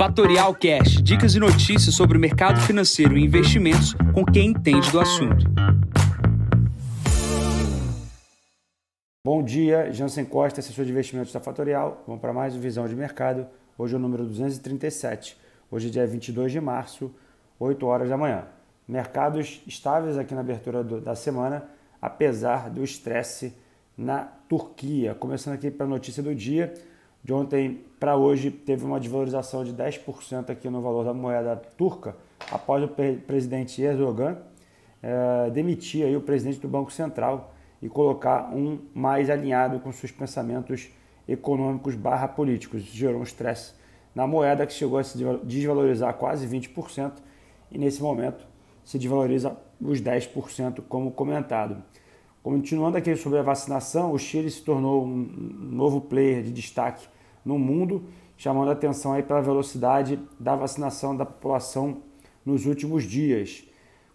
Fatorial Cash, dicas e notícias sobre o mercado financeiro e investimentos com quem entende do assunto. Bom dia, Jansen Costa, assessor de investimentos da Fatorial. Vamos para mais uma visão de mercado. Hoje é o número 237. Hoje é dia 22 de março, 8 horas da manhã. Mercados estáveis aqui na abertura do, da semana, apesar do estresse na Turquia. Começando aqui para a notícia do dia. De ontem para hoje teve uma desvalorização de 10% aqui no valor da moeda turca, após o presidente Erdogan eh, demitir aí o presidente do Banco Central e colocar um mais alinhado com seus pensamentos econômicos barra políticos. Gerou um estresse na moeda que chegou a se desvalorizar quase 20% e nesse momento se desvaloriza os 10% como comentado. Continuando aqui sobre a vacinação, o Chile se tornou um novo player de destaque no mundo, chamando a atenção aí pela velocidade da vacinação da população nos últimos dias.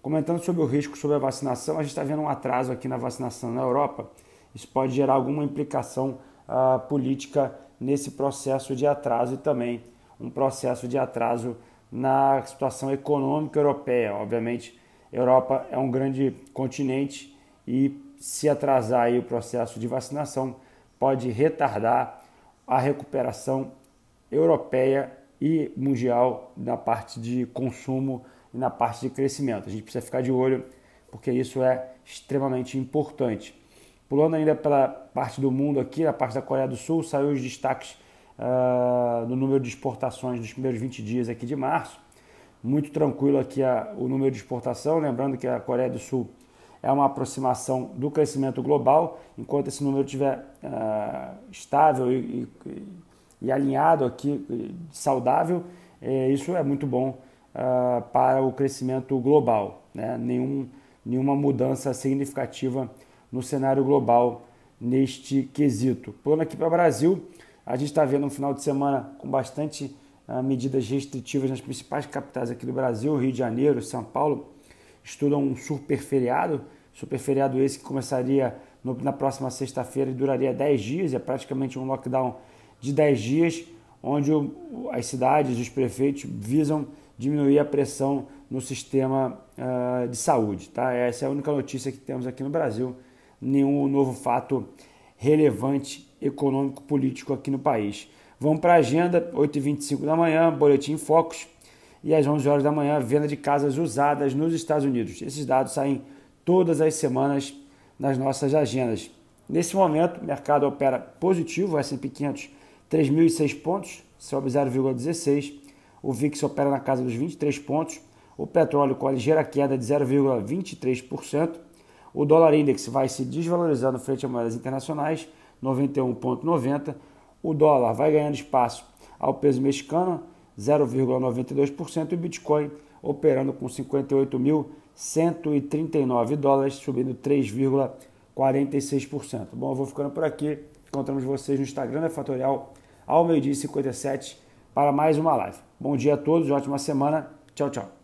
Comentando sobre o risco sobre a vacinação, a gente está vendo um atraso aqui na vacinação na Europa. Isso pode gerar alguma implicação uh, política nesse processo de atraso e também um processo de atraso na situação econômica europeia. Obviamente, a Europa é um grande continente e se atrasar aí o processo de vacinação pode retardar a recuperação europeia e mundial na parte de consumo e na parte de crescimento. A gente precisa ficar de olho porque isso é extremamente importante. Pulando ainda pela parte do mundo aqui, na parte da Coreia do Sul, saiu os destaques uh, do número de exportações dos primeiros 20 dias aqui de março. Muito tranquilo aqui a, o número de exportação, lembrando que a Coreia do Sul é uma aproximação do crescimento global, enquanto esse número estiver uh, estável e, e, e, alinhado aqui, saudável, é, isso é muito bom uh, para o crescimento global. Né? Nenhum, nenhuma mudança significativa no cenário global neste quesito. Pulando aqui para o Brasil, a gente está vendo um final de semana com bastante uh, medidas restritivas nas principais capitais aqui do Brasil, Rio de Janeiro, São Paulo, estudam um super feriado, super feriado esse que começaria no, na próxima sexta-feira e duraria 10 dias, é praticamente um lockdown de 10 dias, onde o, as cidades, os prefeitos visam diminuir a pressão no sistema uh, de saúde. Tá? Essa é a única notícia que temos aqui no Brasil, nenhum novo fato relevante econômico-político aqui no país. Vamos para a agenda, 8h25 da manhã, Boletim Focus, e às 11 horas da manhã, venda de casas usadas nos Estados Unidos. Esses dados saem todas as semanas nas nossas agendas. Nesse momento, o mercado opera positivo, o S&P 500 3.006 pontos, sobe 0,16. O VIX opera na casa dos 23 pontos. O petróleo com a ligeira queda de 0,23%. O dólar index vai se desvalorizando frente a moedas internacionais, 91,90. O dólar vai ganhando espaço ao peso mexicano, 0,92%. E o Bitcoin operando com 58.139 dólares, subindo 3,46%. Bom, eu vou ficando por aqui. Encontramos vocês no Instagram da Fatorial ao meio-dia 57 para mais uma live. Bom dia a todos, ótima semana. Tchau, tchau.